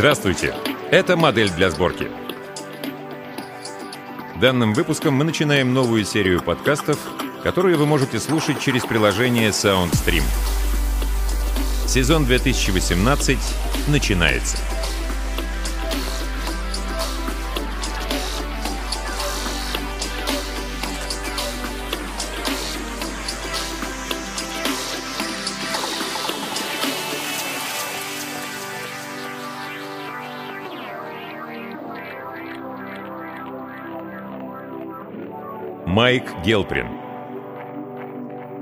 Здравствуйте! Это модель для сборки. Данным выпуском мы начинаем новую серию подкастов, которые вы можете слушать через приложение SoundStream. Сезон 2018 начинается. Майк Гелприн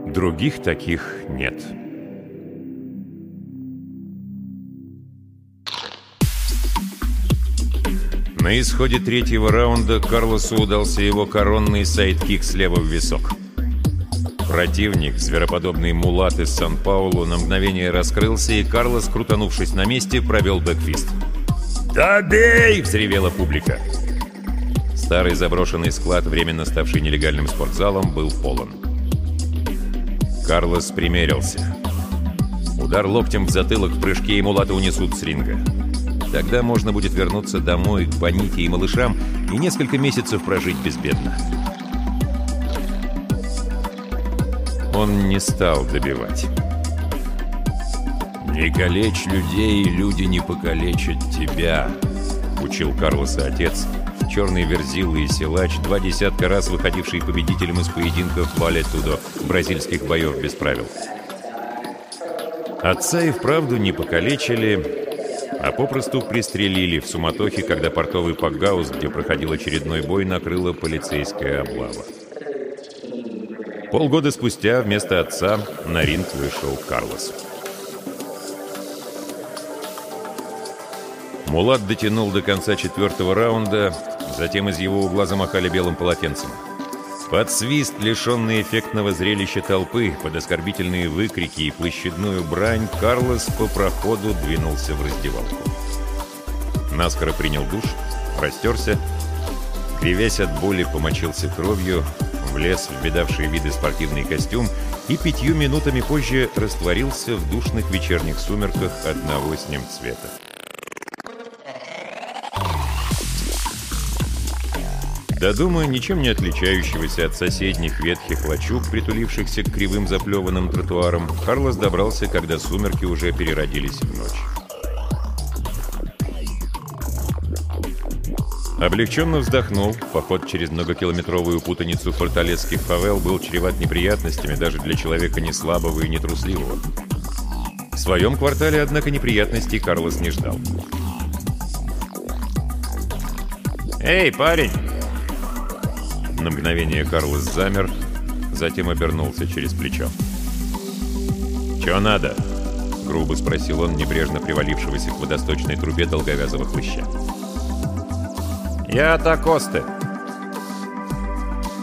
Других таких нет. На исходе третьего раунда Карлосу удался его коронный sidekick слева в висок. Противник, звероподобный мулат из Сан-Паулу, на мгновение раскрылся, и Карлос, крутанувшись на месте, провел backfist. «Добей!» — взревела публика. Старый заброшенный склад, временно ставший нелегальным спортзалом, был полон. Карлос примерился. Удар локтем в затылок в прыжке и мулата унесут с ринга. Тогда можно будет вернуться домой к Боните и малышам и несколько месяцев прожить безбедно. Он не стал добивать. «Не калечь людей, люди не покалечат тебя», — учил Карлоса отец, черный верзил и силач, два десятка раз выходивший победителем из поединков Валя Тудо, бразильских боев без правил. Отца и вправду не покалечили, а попросту пристрелили в суматохе, когда портовый Пакгаус, где проходил очередной бой, накрыла полицейская облава. Полгода спустя вместо отца на ринг вышел Карлос. Мулат дотянул до конца четвертого раунда, затем из его угла замахали белым полотенцем. Под свист, лишенный эффектного зрелища толпы, под оскорбительные выкрики и площадную брань, Карлос по проходу двинулся в раздевалку. Наскоро принял душ, растерся, кривясь от боли, помочился кровью, влез в видавшие виды спортивный костюм и пятью минутами позже растворился в душных вечерних сумерках одного с ним цвета. До дома, ничем не отличающегося от соседних ветхих лачуг, притулившихся к кривым заплеванным тротуарам, Карлос добрался, когда сумерки уже переродились в ночь. Облегченно вздохнул, поход через многокилометровую путаницу форталецких фавел был чреват неприятностями даже для человека не слабого и не трусливого. В своем квартале, однако, неприятностей Карлос не ждал. «Эй, парень!» На мгновение Карлос замер, затем обернулся через плечо. «Чё надо?» — грубо спросил он, небрежно привалившегося к водосточной трубе долговязого хлыща. «Я от Акосты».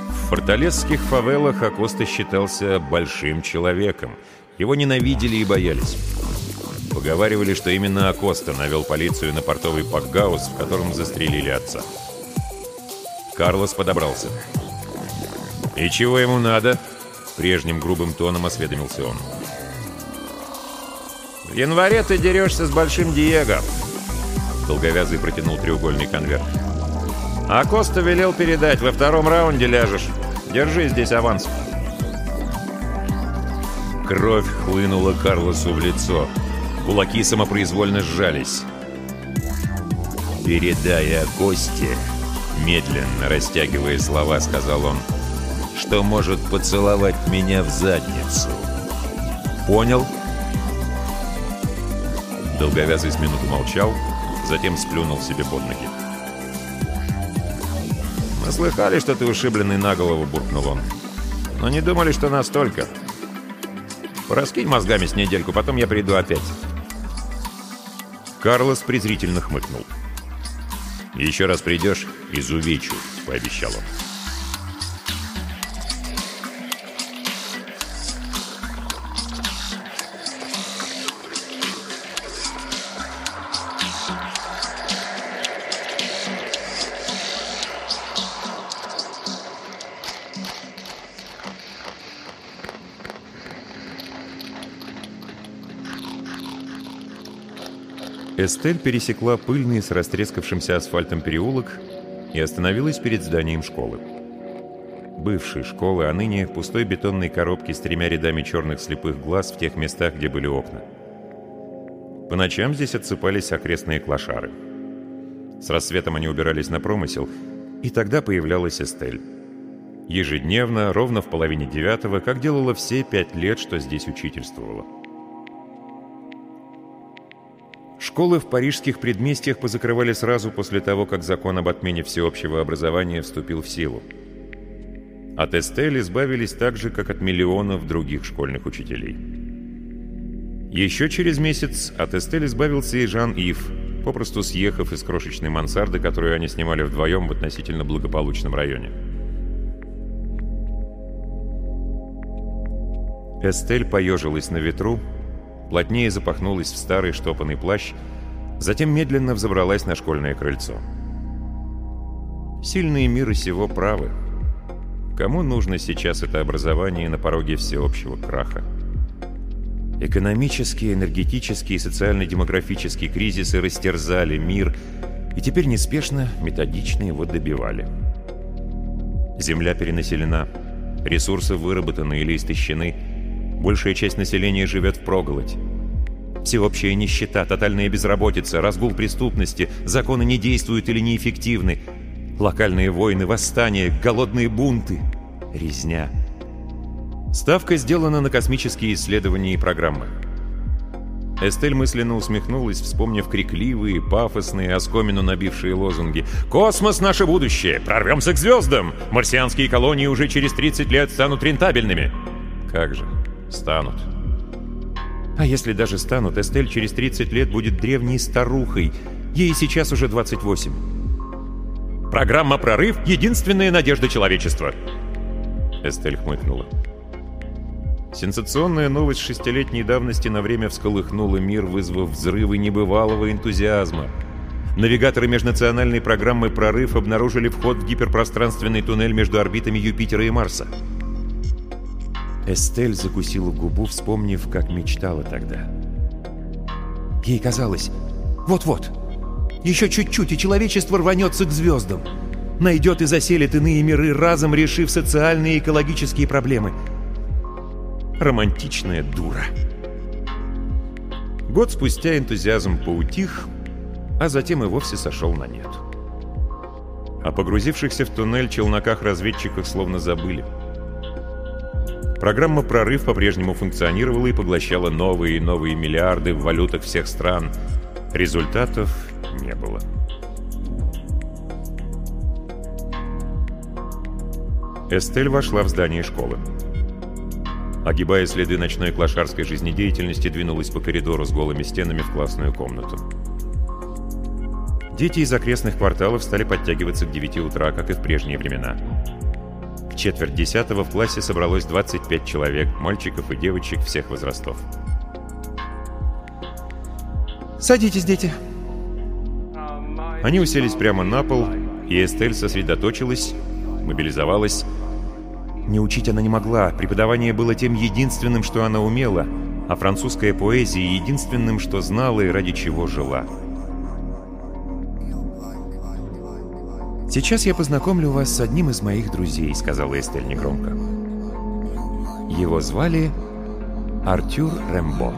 В форталесских фавелах Акоста считался большим человеком. Его ненавидели и боялись. Поговаривали, что именно Акоста навел полицию на портовый Пакгаус, в котором застрелили отца. Карлос подобрался. «И чего ему надо?» Прежним грубым тоном осведомился он. «В январе ты дерешься с Большим Диего!» Долговязый протянул треугольный конверт. «А Коста велел передать, во втором раунде ляжешь. Держи здесь аванс». Кровь хлынула Карлосу в лицо. Кулаки самопроизвольно сжались. «Передай о Косте», Медленно растягивая слова, сказал он, что может поцеловать меня в задницу. Понял? Долговязый с минуту молчал, затем сплюнул себе под ноги. «Мы слыхали, что ты ушибленный на голову», — буркнул он. «Но не думали, что настолько. Пораскинь мозгами с недельку, потом я приду опять». Карлос презрительно хмыкнул. «Еще раз придешь — изувечу», — пообещал он. Эстель пересекла пыльный с растрескавшимся асфальтом переулок и остановилась перед зданием школы. Бывшей школы, а ныне пустой бетонной коробки с тремя рядами черных слепых глаз в тех местах, где были окна. По ночам здесь отсыпались окрестные клошары. С рассветом они убирались на промысел, и тогда появлялась Эстель. Ежедневно, ровно в половине девятого, как делала все пять лет, что здесь учительствовала. Школы в парижских предместьях позакрывали сразу после того, как закон об отмене всеобщего образования вступил в силу. От Эстель избавились так же, как от миллионов других школьных учителей. Еще через месяц от Эстель избавился и Жан-Ив, попросту съехав из крошечной мансарды, которую они снимали вдвоем в относительно благополучном районе. Эстель поежилась на ветру, плотнее запахнулась в старый штопанный плащ, затем медленно взобралась на школьное крыльцо. Сильные миры сего правы. Кому нужно сейчас это образование на пороге всеобщего краха? Экономические, энергетические и социально-демографические кризисы растерзали мир, и теперь неспешно, методично его добивали. Земля перенаселена, ресурсы выработаны или истощены – Большая часть населения живет в проголодь. Всеобщая нищета, тотальная безработица, разгул преступности, законы не действуют или неэффективны, локальные войны, восстания, голодные бунты, резня. Ставка сделана на космические исследования и программы. Эстель мысленно усмехнулась, вспомнив крикливые, пафосные, оскомину набившие лозунги. «Космос — наше будущее! Прорвемся к звездам! Марсианские колонии уже через 30 лет станут рентабельными!» Как же, Станут. А если даже станут, Эстель через 30 лет будет древней старухой. Ей сейчас уже 28. Программа «Прорыв» — единственная надежда человечества. Эстель хмыкнула. Сенсационная новость шестилетней давности на время всколыхнула мир, вызвав взрывы небывалого энтузиазма. Навигаторы межнациональной программы «Прорыв» обнаружили вход в гиперпространственный туннель между орбитами Юпитера и Марса. Эстель закусила губу, вспомнив, как мечтала тогда. Ей казалось, вот-вот, еще чуть-чуть, и человечество рванется к звездам. Найдет и заселит иные миры, разом решив социальные и экологические проблемы. Романтичная дура. Год спустя энтузиазм поутих, а затем и вовсе сошел на нет. О погрузившихся в туннель челноках-разведчиках словно забыли. Программа «Прорыв» по-прежнему функционировала и поглощала новые и новые миллиарды в валютах всех стран. Результатов не было. Эстель вошла в здание школы. Огибая следы ночной клошарской жизнедеятельности, двинулась по коридору с голыми стенами в классную комнату. Дети из окрестных кварталов стали подтягиваться к 9 утра, как и в прежние времена. В четверть десятого в классе собралось 25 человек, мальчиков и девочек всех возрастов. «Садитесь, дети!» Они уселись прямо на пол, и Эстель сосредоточилась, мобилизовалась. Не учить она не могла, преподавание было тем единственным, что она умела, а французская поэзия — единственным, что знала и ради чего жила. «Сейчас я познакомлю вас с одним из моих друзей», — сказала Эстель негромко. Его звали Артюр Рэмбо.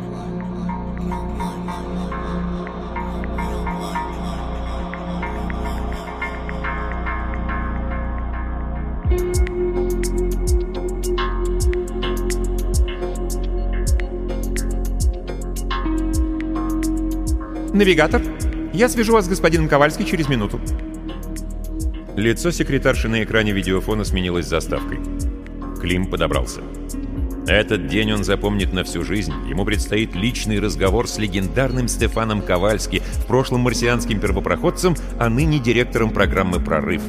«Навигатор, я свяжу вас с господином Ковальски через минуту». Лицо секретарши на экране видеофона сменилось заставкой. Клим подобрался. Этот день он запомнит на всю жизнь. Ему предстоит личный разговор с легендарным Стефаном Ковальски, в прошлом марсианским первопроходцем, а ныне директором программы «Прорыв».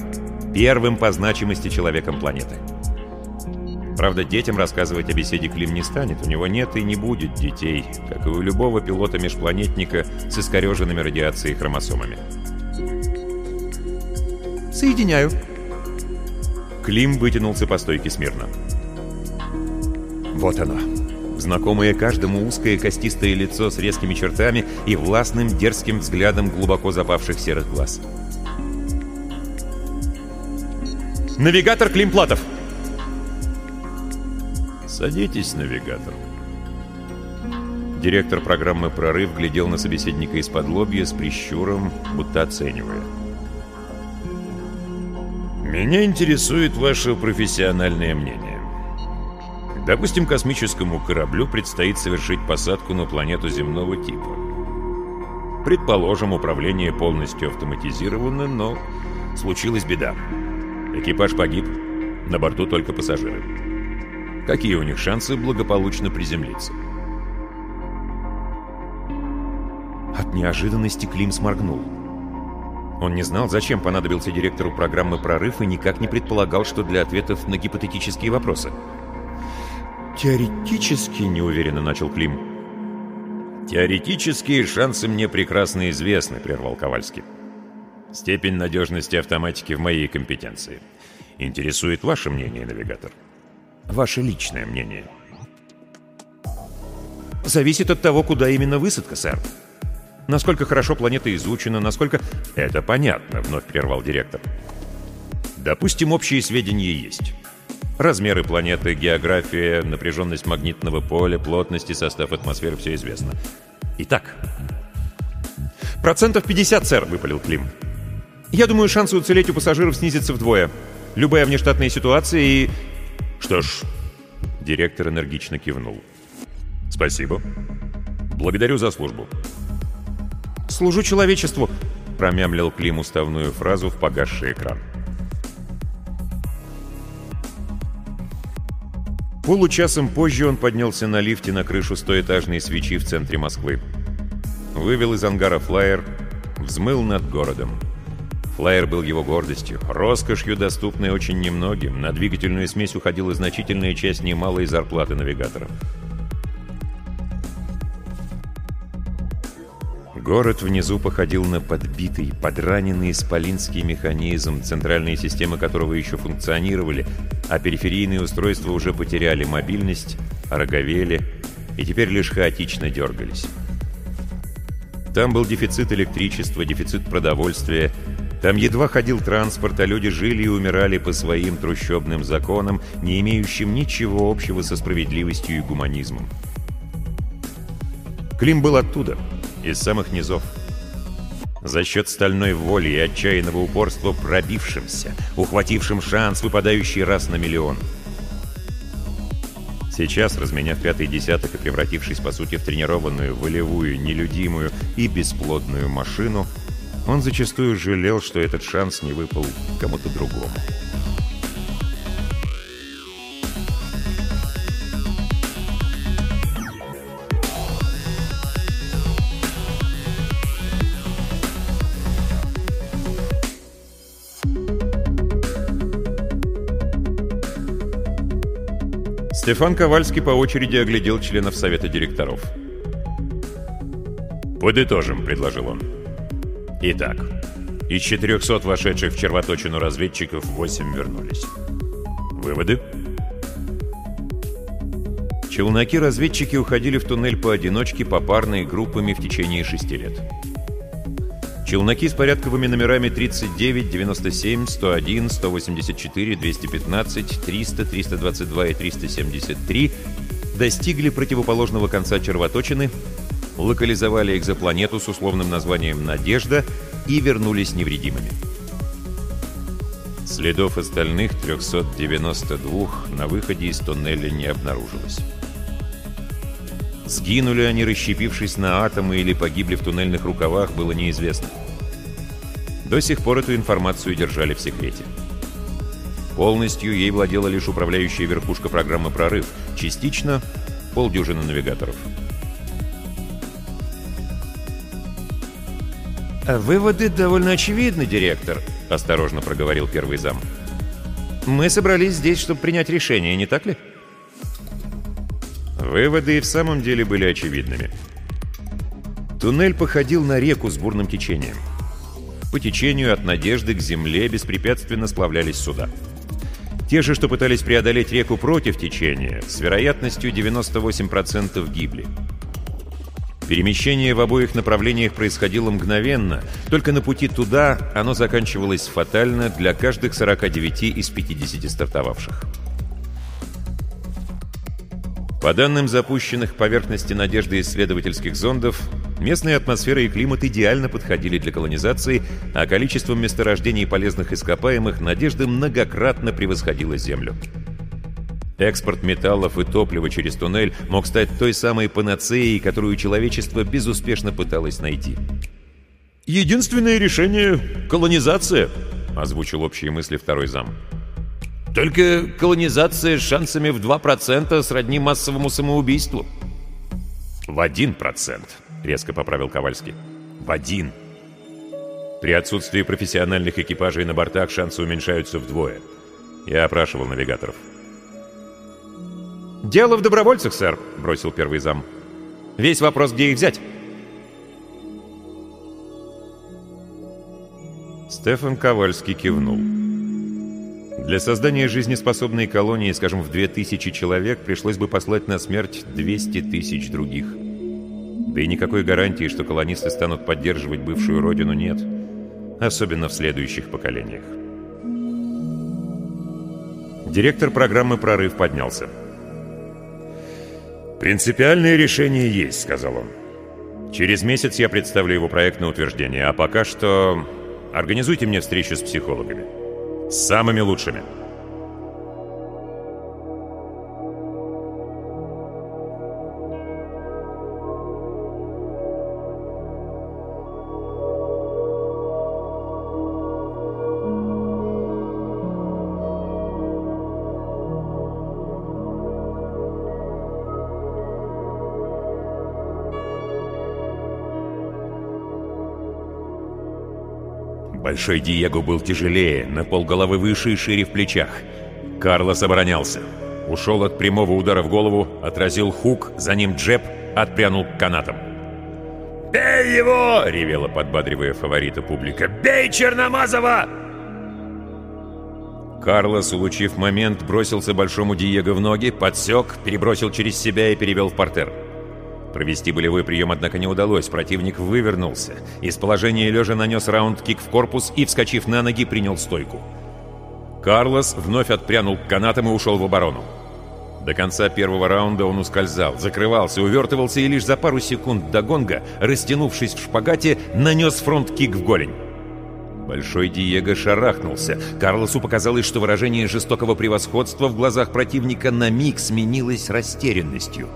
Первым по значимости человеком планеты. Правда, детям рассказывать о беседе Клим не станет. У него нет и не будет детей, как и у любого пилота-межпланетника с искореженными радиацией хромосомами. Соединяю». Клим вытянулся по стойке смирно. «Вот оно. Знакомое каждому узкое костистое лицо с резкими чертами и властным дерзким взглядом глубоко запавших серых глаз. «Навигатор Климплатов!» «Садитесь, навигатор». Директор программы «Прорыв» глядел на собеседника из-под лобья с прищуром, будто оценивая. «Меня интересует ваше профессиональное мнение. Допустим, космическому кораблю предстоит совершить посадку на планету земного типа. Предположим, управление полностью автоматизировано, но случилась беда. Экипаж погиб, на борту только пассажиры. Какие у них шансы благополучно приземлиться? От неожиданности Клим сморгнул. Он не знал, зачем понадобился директору программы «Прорыв» и никак не предполагал, что для ответов на гипотетические вопросы. «Теоретически неуверенно начал Клим». «Теоретические шансы мне прекрасно известны», — прервал Ковальский. «Степень надежности автоматики в моей компетенции. Интересует ваше мнение, навигатор?» Ваше личное мнение. Зависит от того, куда именно высадка, сэр. Насколько хорошо планета изучена, насколько... Это понятно, вновь прервал директор. Допустим, общие сведения есть. Размеры планеты, география, напряженность магнитного поля, плотность и состав атмосферы — все известно. Итак... «Процентов 50, сэр», — выпалил Клим. «Я думаю, шансы уцелеть у пассажиров снизятся вдвое. Любая внештатная ситуация и «Что ж...» — директор энергично кивнул. «Спасибо. Благодарю за службу». «Служу человечеству», — промямлил Клим уставную фразу в погасший экран. Получасом позже он поднялся на лифте на крышу стоэтажной свечи в центре Москвы. Вывел из ангара флайер, взмыл над городом. Флайер был его гордостью, роскошью, доступной очень немногим. На двигательную смесь уходила значительная часть немалой зарплаты навигаторов. Город внизу походил на подбитый, подраненный исполинский механизм, центральные системы которого еще функционировали, а периферийные устройства уже потеряли мобильность, ороговели и теперь лишь хаотично дергались. Там был дефицит электричества, дефицит продовольствия, там едва ходил транспорт, а люди жили и умирали по своим трущобным законам, не имеющим ничего общего со справедливостью и гуманизмом. Клим был оттуда, из самых низов. За счет стальной воли и отчаянного упорства пробившимся, ухватившим шанс, выпадающий раз на миллион. Сейчас, разменяв пятый десяток и превратившись, по сути, в тренированную, волевую, нелюдимую и бесплодную машину, он зачастую жалел, что этот шанс не выпал кому-то другому. Стефан Ковальский по очереди оглядел членов Совета директоров. «Подытожим», — предложил он. Итак, из 400 вошедших в червоточину разведчиков 8 вернулись. Выводы? Челноки-разведчики уходили в туннель поодиночке, попарно и группами в течение шести лет. Челноки с порядковыми номерами 39, 97, 101, 184, 215, 300, 322 и 373 достигли противоположного конца червоточины, локализовали экзопланету с условным названием «Надежда» и вернулись невредимыми. Следов остальных 392 на выходе из туннеля не обнаружилось. Сгинули они, расщепившись на атомы, или погибли в туннельных рукавах, было неизвестно. До сих пор эту информацию держали в секрете. Полностью ей владела лишь управляющая верхушка программы «Прорыв», частично — полдюжины навигаторов. «Выводы довольно очевидны, директор», — осторожно проговорил первый зам. «Мы собрались здесь, чтобы принять решение, не так ли?» Выводы и в самом деле были очевидными. Туннель походил на реку с бурным течением. По течению от Надежды к земле беспрепятственно сплавлялись суда. Те же, что пытались преодолеть реку против течения, с вероятностью 98% гибли. Перемещение в обоих направлениях происходило мгновенно, только на пути туда оно заканчивалось фатально для каждых 49 из 50 стартовавших. По данным запущенных поверхности надежды исследовательских зондов, местная атмосфера и климат идеально подходили для колонизации, а количеством месторождений полезных ископаемых надежда многократно превосходила Землю. Экспорт металлов и топлива через туннель мог стать той самой панацеей, которую человечество безуспешно пыталось найти. «Единственное решение — колонизация», — озвучил общие мысли второй зам. «Только колонизация с шансами в 2% сродни массовому самоубийству». «В 1%, — резко поправил Ковальский. «В один». При отсутствии профессиональных экипажей на бортах шансы уменьшаются вдвое. Я опрашивал навигаторов. «Дело в добровольцах, сэр», — бросил первый зам. «Весь вопрос, где их взять?» Стефан Ковальский кивнул. Для создания жизнеспособной колонии, скажем, в 2000 человек, пришлось бы послать на смерть 200 тысяч других. Да и никакой гарантии, что колонисты станут поддерживать бывшую родину, нет. Особенно в следующих поколениях. Директор программы «Прорыв» поднялся. «Принципиальное решение есть», — сказал он. «Через месяц я представлю его проект на утверждение, а пока что организуйте мне встречу с психологами. С самыми лучшими». Большой Диего был тяжелее, на полголовы выше и шире в плечах. Карлос оборонялся. Ушел от прямого удара в голову, отразил хук, за ним джеб, отпрянул к канатам. «Бей его!» — ревела, подбадривая фаворита публика. «Бей Черномазова!» Карлос, улучив момент, бросился большому Диего в ноги, подсек, перебросил через себя и перевел в портер. Провести болевой прием, однако, не удалось. Противник вывернулся. Из положения лежа нанес раунд-кик в корпус и, вскочив на ноги, принял стойку. Карлос вновь отпрянул к канатам и ушел в оборону. До конца первого раунда он ускользал, закрывался, увертывался и лишь за пару секунд до гонга, растянувшись в шпагате, нанес фронт-кик в голень. Большой Диего шарахнулся. Карлосу показалось, что выражение жестокого превосходства в глазах противника на миг сменилось растерянностью.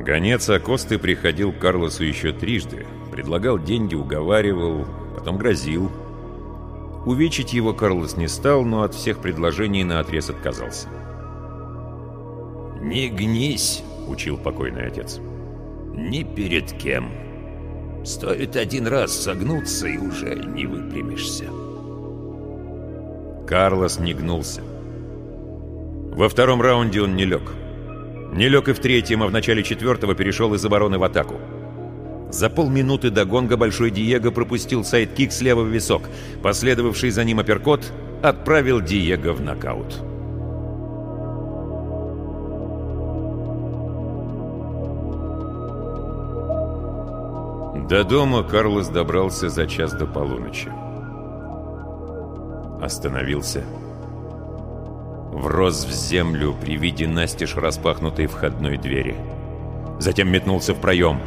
Гонец Акосты приходил к Карлосу еще трижды. Предлагал деньги, уговаривал, потом грозил. Увечить его Карлос не стал, но от всех предложений наотрез отказался. «Не гнись», — учил покойный отец. «Ни перед кем. Стоит один раз согнуться, и уже не выпрямишься». Карлос не гнулся. Во втором раунде он не лег. Не лег и в третьем, а в начале четвертого перешел из обороны в атаку. За полминуты до гонга Большой Диего пропустил сайдкик слева в висок. Последовавший за ним апперкот отправил Диего в нокаут. До дома Карлос добрался за час до полуночи. Остановился врос в землю при виде настежь распахнутой входной двери. Затем метнулся в проем.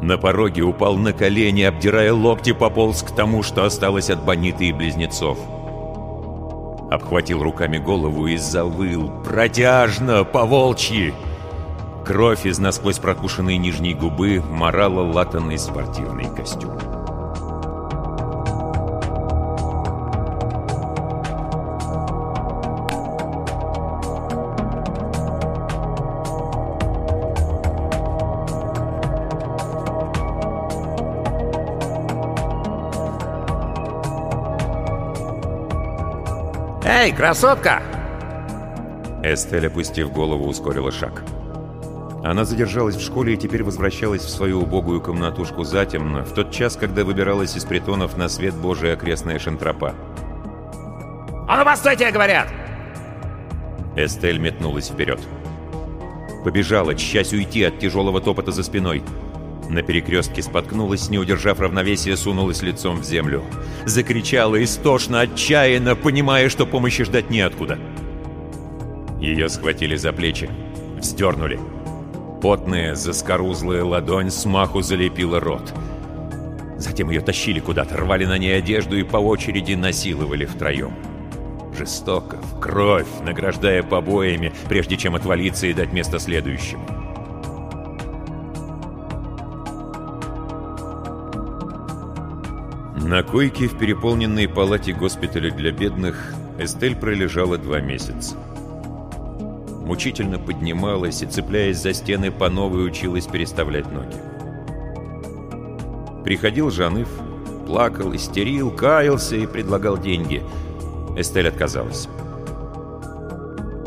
На пороге упал на колени, обдирая локти, пополз к тому, что осталось от Бониты и близнецов. Обхватил руками голову и завыл. Протяжно, по-волчьи! Кровь из насквозь прокушенной нижней губы морала латанный спортивный костюм. «Эй, красотка!» Эстель, опустив голову, ускорила шаг. Она задержалась в школе и теперь возвращалась в свою убогую комнатушку затемно, в тот час, когда выбиралась из притонов на свет Божий окрестная шантропа. «А ну, постойте, говорят!» Эстель метнулась вперед. Побежала, часть уйти от тяжелого топота за спиной. На перекрестке споткнулась, не удержав равновесия, сунулась лицом в землю. Закричала истошно, отчаянно, понимая, что помощи ждать неоткуда. Ее схватили за плечи, вздернули. Потная, заскорузлая ладонь смаху залепила рот. Затем ее тащили куда-то, рвали на ней одежду и по очереди насиловали втроем. Жестоко, в кровь, награждая побоями, прежде чем отвалиться и дать место следующему. На койке в переполненной палате госпиталя для бедных Эстель пролежала два месяца мучительно поднималась и, цепляясь за стены, по новой училась переставлять ноги. Приходил Жаныв, плакал, истерил, каялся и предлагал деньги. Эстель отказалась.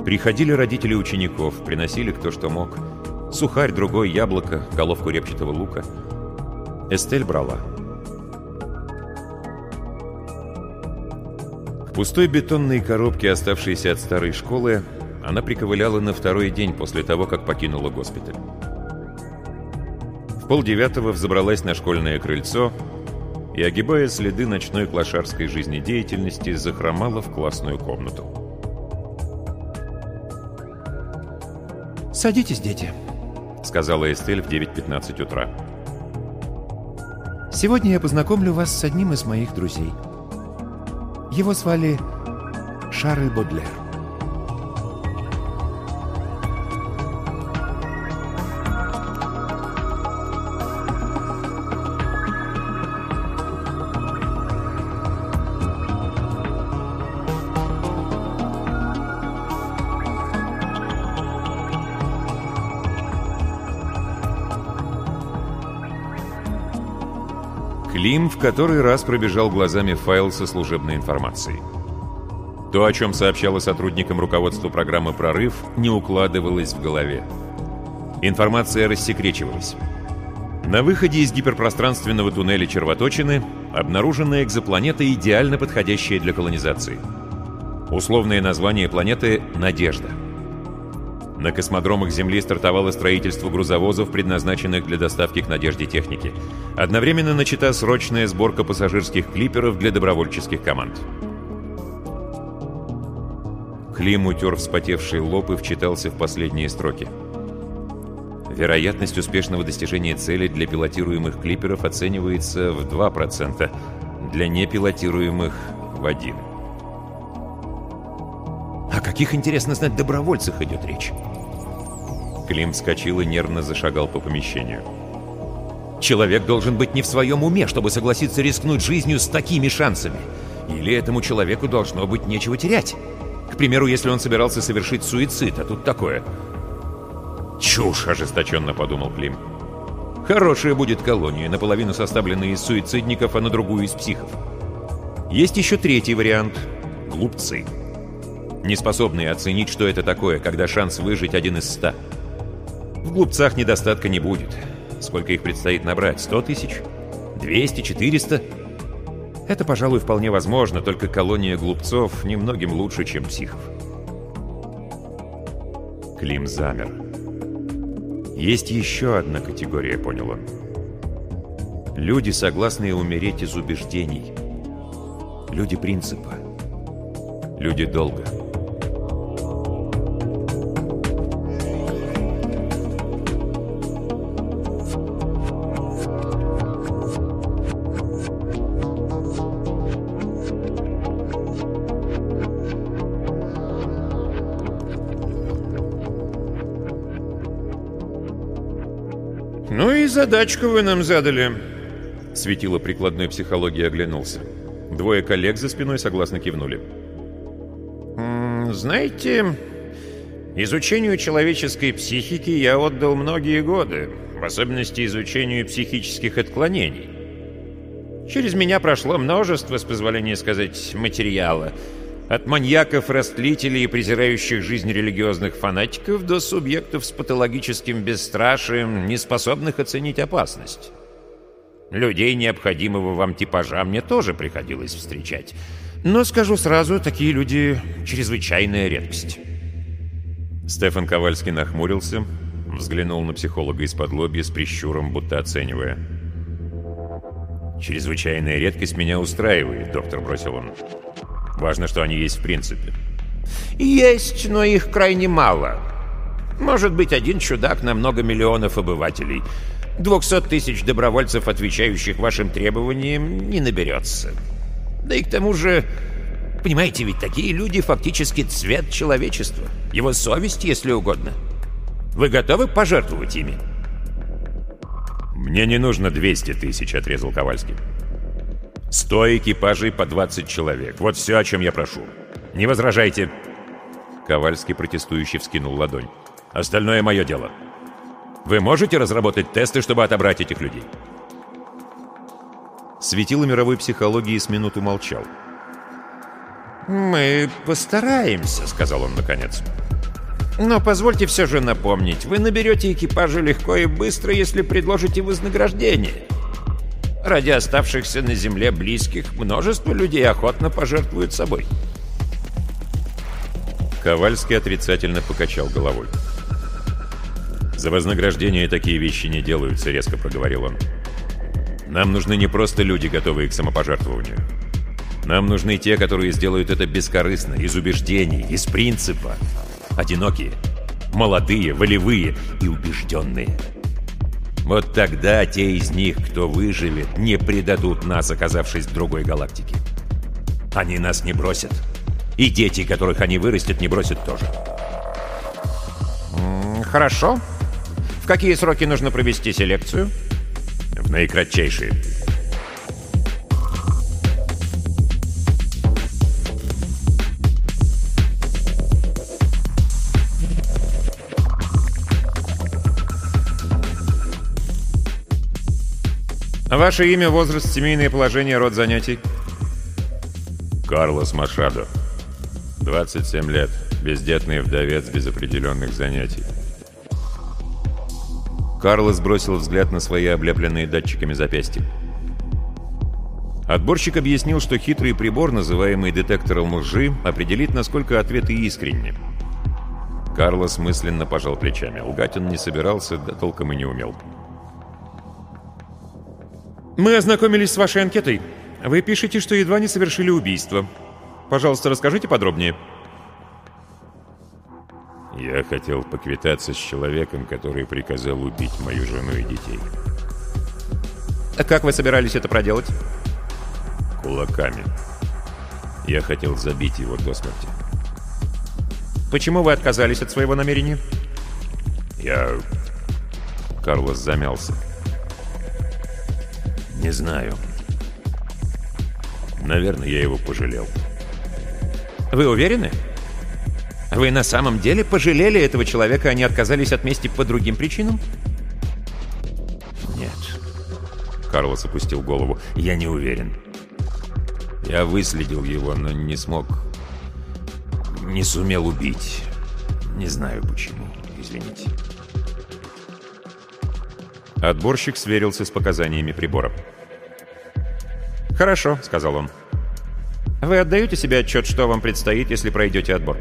Приходили родители учеников, приносили кто что мог. Сухарь, другой, яблоко, головку репчатого лука. Эстель брала. Пустой бетонной коробке, оставшейся от старой школы, она приковыляла на второй день после того, как покинула госпиталь. В полдевятого взобралась на школьное крыльцо и, огибая следы ночной клошарской жизнедеятельности, захромала в классную комнату. «Садитесь, дети», — сказала Эстель в 9.15 утра. «Сегодня я познакомлю вас с одним из моих друзей. Его звали Шарль Бодлер. Клим в который раз пробежал глазами файл со служебной информацией. То, о чем сообщало сотрудникам руководства программы «Прорыв», не укладывалось в голове. Информация рассекречивалась. На выходе из гиперпространственного туннеля червоточины обнаружена экзопланета, идеально подходящая для колонизации. Условное название планеты «Надежда». На космодромах Земли стартовало строительство грузовозов, предназначенных для доставки к надежде техники. Одновременно начата срочная сборка пассажирских клиперов для добровольческих команд. Клим утер вспотевший лоб и вчитался в последние строки. Вероятность успешного достижения цели для пилотируемых клиперов оценивается в 2%, для непилотируемых — в 1%. О каких, интересно знать, добровольцах идет речь? Клим вскочил и нервно зашагал по помещению. Человек должен быть не в своем уме, чтобы согласиться рискнуть жизнью с такими шансами. Или этому человеку должно быть нечего терять. К примеру, если он собирался совершить суицид, а тут такое. «Чушь!» — ожесточенно подумал Клим. «Хорошая будет колония, наполовину составленная из суицидников, а на другую из психов. Есть еще третий вариант — глупцы. Неспособные оценить, что это такое, когда шанс выжить один из ста. В глупцах недостатка не будет. Сколько их предстоит набрать? Сто тысяч? Двести? Четыреста? Это, пожалуй, вполне возможно, только колония глупцов немногим лучше, чем психов. Клим замер. Есть еще одна категория, понял он. Люди, согласные умереть из убеждений. Люди принципа. Люди долга. Задачку вы нам задали?» Светило прикладной психологии оглянулся. Двое коллег за спиной согласно кивнули. «Знаете, изучению человеческой психики я отдал многие годы, в особенности изучению психических отклонений. Через меня прошло множество, с позволения сказать, материала. От маньяков-растлителей и презирающих жизнь религиозных фанатиков до субъектов с патологическим бесстрашием, не способных оценить опасность. Людей необходимого вам типажа мне тоже приходилось встречать. Но, скажу сразу, такие люди — чрезвычайная редкость. Стефан Ковальский нахмурился, взглянул на психолога из-под лобья с прищуром, будто оценивая. «Чрезвычайная редкость меня устраивает», — доктор бросил он. «Важно, что они есть в принципе». «Есть, но их крайне мало. Может быть, один чудак на много миллионов обывателей. Двухсот тысяч добровольцев, отвечающих вашим требованиям, не наберется. Да и к тому же, понимаете, ведь такие люди фактически цвет человечества, его совесть, если угодно. Вы готовы пожертвовать ими?» «Мне не нужно 200 тысяч», — отрезал Ковальский. «Сто экипажей по 20 человек. Вот все, о чем я прошу. Не возражайте». Ковальский протестующий вскинул ладонь. «Остальное мое дело. Вы можете разработать тесты, чтобы отобрать этих людей?» Светило мировой психологии с минуту молчал. «Мы постараемся», — сказал он наконец. «Но позвольте все же напомнить, вы наберете экипажа легко и быстро, если предложите вознаграждение. Ради оставшихся на земле близких множество людей охотно пожертвуют собой». Ковальский отрицательно покачал головой. «За вознаграждение такие вещи не делаются», — резко проговорил он. Нам нужны не просто люди, готовые к самопожертвованию. Нам нужны те, которые сделают это бескорыстно, из убеждений, из принципа. Одинокие, молодые, волевые и убежденные. Вот тогда те из них, кто выживет, не предадут нас, оказавшись в другой галактике. Они нас не бросят. И дети, которых они вырастят, не бросят тоже. «Хорошо. В какие сроки нужно провести селекцию?» В наикратчайшие. Ваше имя, возраст, семейное положение, род занятий? Карлос Машадо. 27 лет. Бездетный вдовец без определенных занятий. Карлос бросил взгляд на свои облепленные датчиками запястья. Отборщик объяснил, что хитрый прибор, называемый детектором лжи, определит, насколько ответы искренни. Карлос мысленно пожал плечами. Лгать он не собирался, да толком и не умел. «Мы ознакомились с вашей анкетой. Вы пишете, что едва не совершили убийство. Пожалуйста, расскажите подробнее». Я хотел поквитаться с человеком, который приказал убить мою жену и детей. А как вы собирались это проделать? Кулаками. Я хотел забить его до смерти. Почему вы отказались от своего намерения? Я... Карлос замялся. Не знаю. Наверное, я его пожалел. Вы уверены? Вы на самом деле пожалели этого человека, а не отказались от мести по другим причинам? Нет. Карлос опустил голову. Я не уверен. Я выследил его, но не смог... Не сумел убить. Не знаю почему. Извините. Отборщик сверился с показаниями прибора. «Хорошо», — сказал он. «Вы отдаете себе отчет, что вам предстоит, если пройдете отбор?»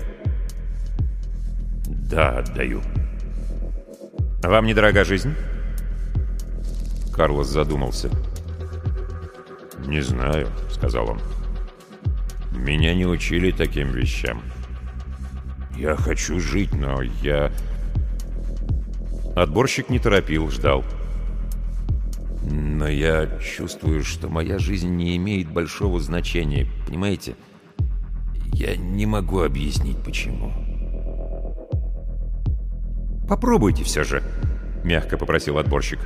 «Да, отдаю». «Вам недорога жизнь?» Карлос задумался. «Не знаю», — сказал он. «Меня не учили таким вещам. Я хочу жить, но я...» Отборщик не торопил, ждал. «Но я чувствую, что моя жизнь не имеет большого значения, понимаете? Я не могу объяснить, почему». «Попробуйте все же», — мягко попросил отборщик.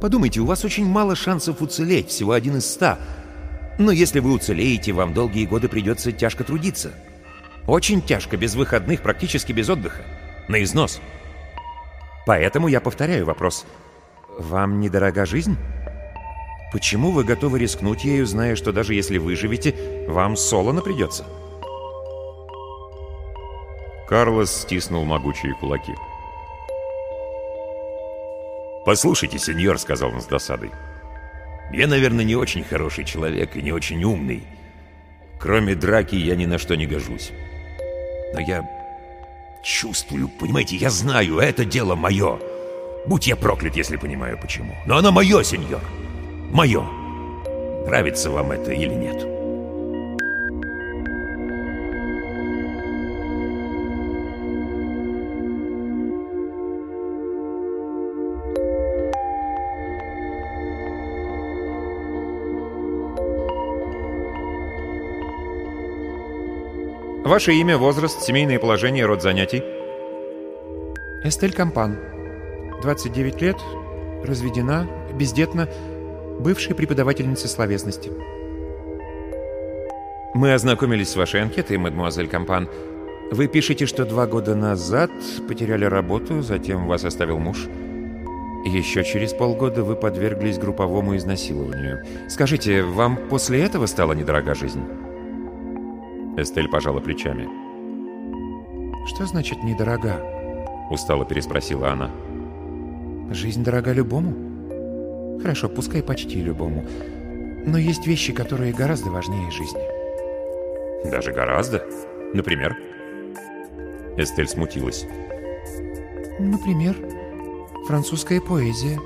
«Подумайте, у вас очень мало шансов уцелеть, всего один из ста. Но если вы уцелеете, вам долгие годы придется тяжко трудиться. Очень тяжко, без выходных, практически без отдыха. На износ. Поэтому я повторяю вопрос. Вам недорога жизнь? Почему вы готовы рискнуть ею, зная, что даже если выживете, вам солоно придется?» Карлос стиснул могучие кулаки. «Послушайте, сеньор», — сказал он с досадой. «Я, наверное, не очень хороший человек и не очень умный. Кроме драки я ни на что не гожусь. Но я чувствую, понимаете, я знаю, это дело мое. Будь я проклят, если понимаю, почему. Но оно мое, сеньор. Мое. Нравится вам это или нет?» Ваше имя, возраст, семейное положение, род занятий? Эстель Кампан. 29 лет, разведена, бездетна, бывшая преподавательница словесности. Мы ознакомились с вашей анкетой, мадемуазель Кампан. Вы пишете, что два года назад потеряли работу, затем вас оставил муж. Еще через полгода вы подверглись групповому изнасилованию. Скажите, вам после этого стала недорога жизнь? Эстель пожала плечами. «Что значит «недорога»?» Устало переспросила она. «Жизнь дорога любому? Хорошо, пускай почти любому. Но есть вещи, которые гораздо важнее жизни». «Даже гораздо? Например?» Эстель смутилась. «Например, французская поэзия».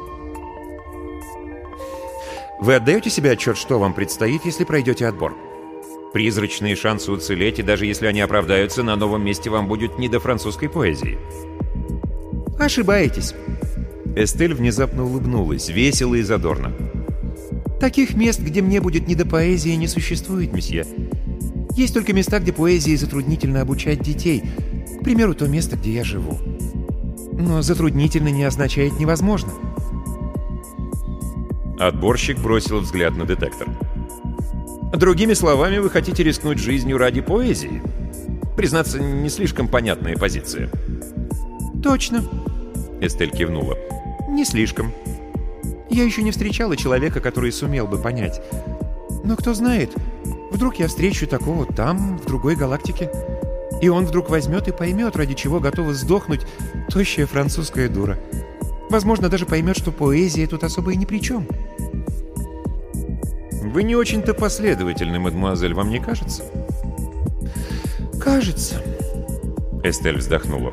«Вы отдаете себе отчет, что вам предстоит, если пройдете отбор?» Призрачные шансы уцелеть, и даже если они оправдаются, на новом месте вам будет не до французской поэзии. Ошибаетесь. Эстель внезапно улыбнулась, весело и задорно. Таких мест, где мне будет не до поэзии, не существует, месье. Есть только места, где поэзии затруднительно обучать детей. К примеру, то место, где я живу. Но затруднительно не означает невозможно. Отборщик бросил взгляд на детектор. Другими словами, вы хотите рискнуть жизнью ради поэзии? Признаться, не слишком понятная позиция. Точно. Эстель кивнула. Не слишком. Я еще не встречала человека, который сумел бы понять. Но кто знает, вдруг я встречу такого там, в другой галактике. И он вдруг возьмет и поймет, ради чего готова сдохнуть тощая французская дура. Возможно, даже поймет, что поэзия тут особо и ни при чем. Вы не очень-то последовательны, мадемуазель, вам не кажется? Кажется. Эстель вздохнула.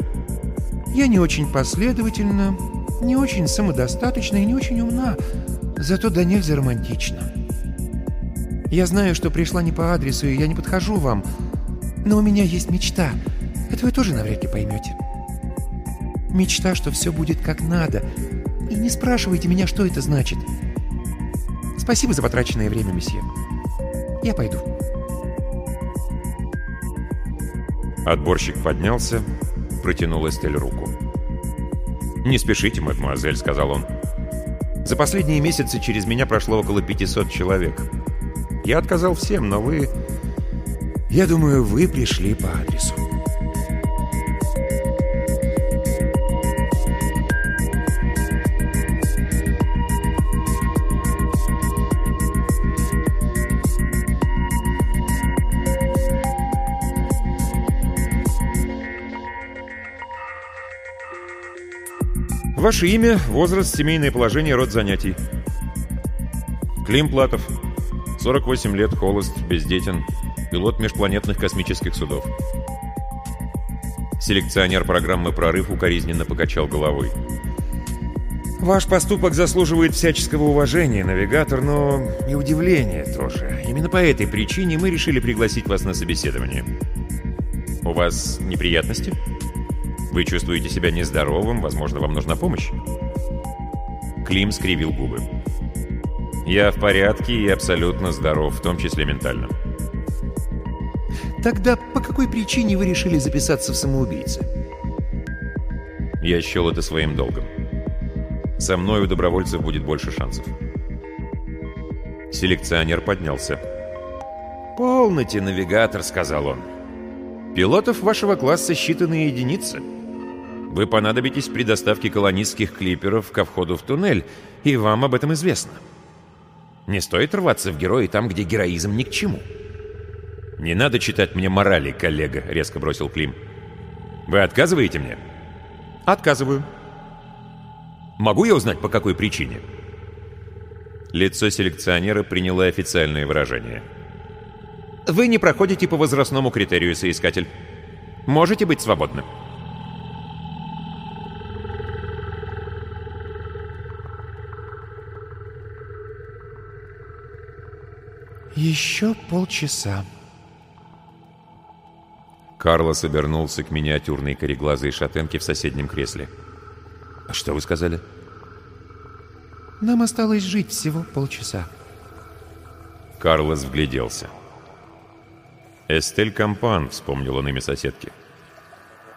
Я не очень последовательна, не очень самодостаточна и не очень умна, зато да нельзя романтична. Я знаю, что пришла не по адресу, и я не подхожу вам, но у меня есть мечта. Это вы тоже навряд ли поймете. Мечта, что все будет как надо. И не спрашивайте меня, что это значит. — Спасибо за потраченное время, месье. Я пойду. Отборщик поднялся, протянул Эстель руку. «Не спешите, мадемуазель», — сказал он. «За последние месяцы через меня прошло около 500 человек. Я отказал всем, но вы... Я думаю, вы пришли по адресу». Ваше имя, возраст, семейное положение, род занятий. Клим Платов. 48 лет, холост, бездетен. Пилот межпланетных космических судов. Селекционер программы «Прорыв» укоризненно покачал головой. «Ваш поступок заслуживает всяческого уважения, навигатор, но и удивления тоже. Именно по этой причине мы решили пригласить вас на собеседование. У вас неприятности?» Вы чувствуете себя нездоровым, возможно, вам нужна помощь?» Клим скривил губы. «Я в порядке и абсолютно здоров, в том числе ментально». «Тогда по какой причине вы решили записаться в самоубийцы?» Я счел это своим долгом. Со мной у добровольцев будет больше шансов. Селекционер поднялся. «Полноте, навигатор», — сказал он. «Пилотов вашего класса считанные единицы. Вы понадобитесь при доставке колонистских клиперов ко входу в туннель, и вам об этом известно. Не стоит рваться в герои там, где героизм ни к чему. «Не надо читать мне морали, коллега», — резко бросил Клим. Вы отказываете мне? Отказываю. Могу я узнать, по какой причине? Лицо селекционера приняло официальное выражение. Вы не проходите по возрастному критерию, соискатель. Можете быть свободны. Еще полчаса. Карлос обернулся к миниатюрной кореглазой шатенке в соседнем кресле. «А «Что вы сказали?» «Нам осталось жить всего полчаса». Карлос вгляделся. «Эстель Кампан», — вспомнил он имя соседки.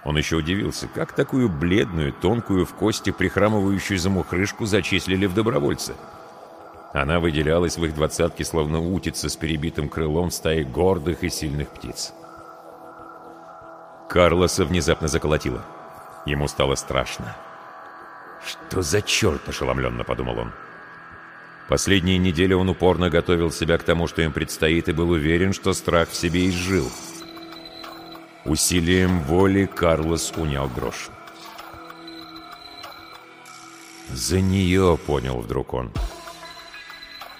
Он еще удивился, как такую бледную, тонкую в кости, прихрамывающую замухрышку зачислили в добровольцы. Она выделялась в их двадцатке, словно утица с перебитым крылом стаи гордых и сильных птиц. Карлоса внезапно заколотило. Ему стало страшно. «Что за черт?» – ошеломленно подумал он. Последние недели он упорно готовил себя к тому, что им предстоит, и был уверен, что страх в себе изжил. Усилием воли Карлос унял дрожь. «За нее», — понял вдруг он.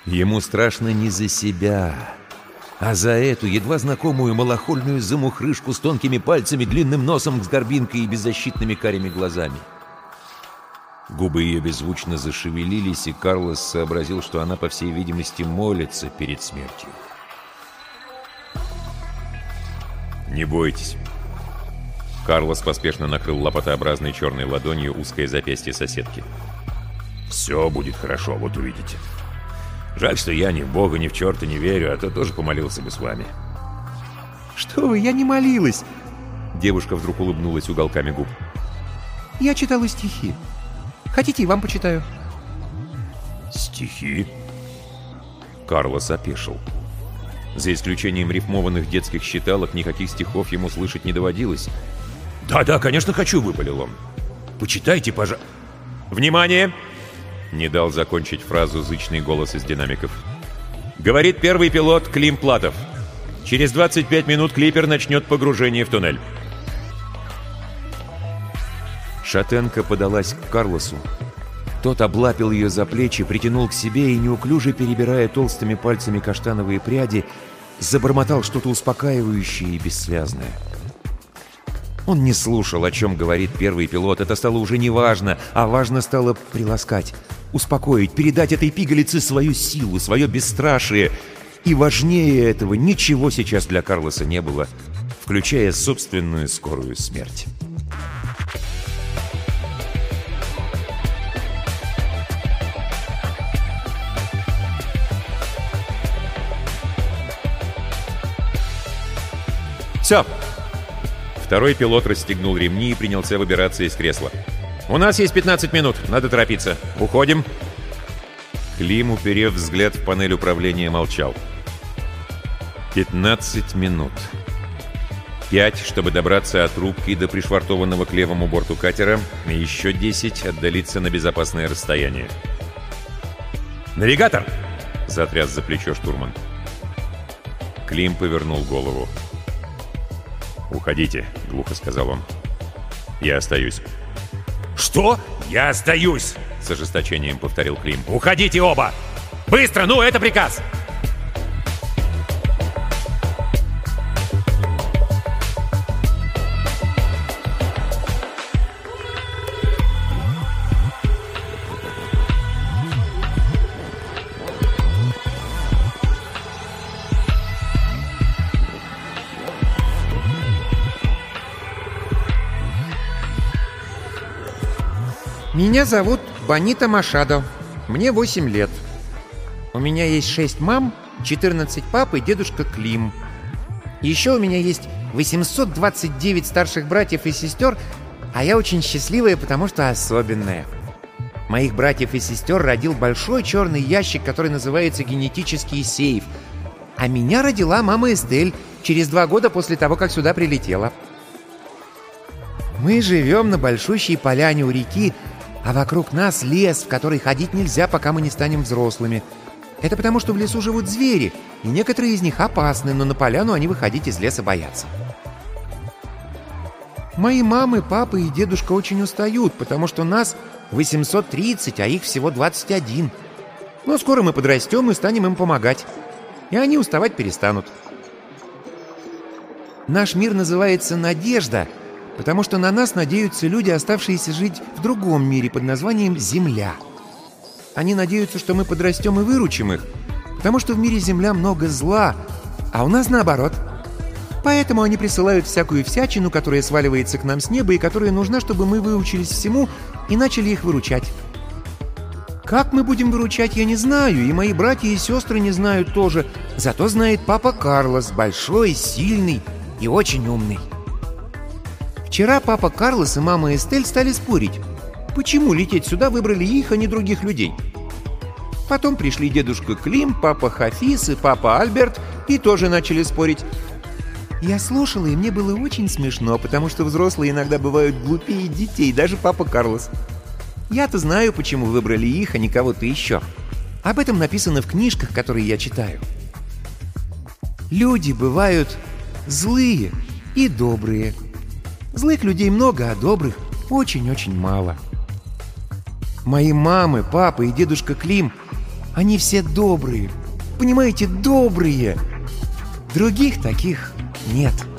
«Ему страшно не за себя, а за эту едва знакомую малохольную замухрышку с тонкими пальцами, длинным носом с горбинкой и беззащитными карими глазами. Губы ее беззвучно зашевелились, и Карлос сообразил, что она, по всей видимости, молится перед смертью. «Не бойтесь». Карлос поспешно накрыл лопатообразной черной ладонью узкое запястье соседки. «Все будет хорошо, вот увидите». Жаль, что я ни в Бога, ни в черта не верю, а то тоже помолился бы с вами». «Что вы, я не молилась!» Девушка вдруг улыбнулась уголками губ. «Я читала стихи. Хотите, вам почитаю?» «Стихи?» Карлос опешил. За исключением рифмованных детских считалок, никаких стихов ему слышать не доводилось. «Да-да, конечно, хочу!» — выпалил он. «Почитайте, пожалуйста!» «Внимание!» Не дал закончить фразу зычный голос из динамиков. Говорит первый пилот Клим Платов. Через 25 минут клипер начнет погружение в туннель. Шатенка подалась к Карлосу. Тот облапил ее за плечи, притянул к себе и, неуклюже перебирая толстыми пальцами каштановые пряди, забормотал что-то успокаивающее и бессвязное. Он не слушал, о чем говорит первый пилот. Это стало уже не важно, а важно стало приласкать успокоить, передать этой пигалице свою силу, свое бесстрашие. И важнее этого ничего сейчас для Карлоса не было, включая собственную скорую смерть. «Все!» Второй пилот расстегнул ремни и принялся выбираться из кресла. «У нас есть 15 минут, надо торопиться. Уходим». Клим, уперев взгляд в панель управления, молчал. 15 минут. Пять, чтобы добраться от рубки до пришвартованного к левому борту катера, и еще 10 отдалиться на безопасное расстояние. «Навигатор!» — затряс за плечо штурман. Клим повернул голову. «Уходите», — глухо сказал он. «Я остаюсь». «Что? Я остаюсь!» — с ожесточением повторил Клим. «Уходите оба! Быстро! Ну, это приказ!» Меня зовут Бонита Машадо. Мне 8 лет. У меня есть 6 мам, 14 пап и дедушка Клим. Еще у меня есть 829 старших братьев и сестер, а я очень счастливая, потому что особенная. Моих братьев и сестер родил большой черный ящик, который называется генетический сейф. А меня родила мама Эстель через два года после того, как сюда прилетела. Мы живем на большущей поляне у реки, а вокруг нас лес, в который ходить нельзя, пока мы не станем взрослыми. Это потому, что в лесу живут звери, и некоторые из них опасны, но на поляну они выходить из леса боятся. Мои мамы, папа и дедушка очень устают, потому что нас 830, а их всего 21. Но скоро мы подрастем и станем им помогать. И они уставать перестанут. Наш мир называется «Надежда», потому что на нас надеются люди, оставшиеся жить в другом мире под названием «Земля». Они надеются, что мы подрастем и выручим их, потому что в мире Земля много зла, а у нас наоборот. Поэтому они присылают всякую всячину, которая сваливается к нам с неба и которая нужна, чтобы мы выучились всему и начали их выручать. Как мы будем выручать, я не знаю, и мои братья и сестры не знают тоже. Зато знает папа Карлос, большой, сильный и очень умный. Вчера папа Карлос и мама Эстель стали спорить, почему лететь сюда выбрали их, а не других людей. Потом пришли дедушка Клим, папа Хафиз и папа Альберт и тоже начали спорить. Я слушала, и мне было очень смешно, потому что взрослые иногда бывают глупее детей, даже папа Карлос. Я-то знаю, почему выбрали их, а не кого-то еще. Об этом написано в книжках, которые я читаю. Люди бывают злые и добрые – Злых людей много, а добрых очень-очень мало. Мои мамы, папа и дедушка Клим, они все добрые. Понимаете, добрые. Других таких нет. —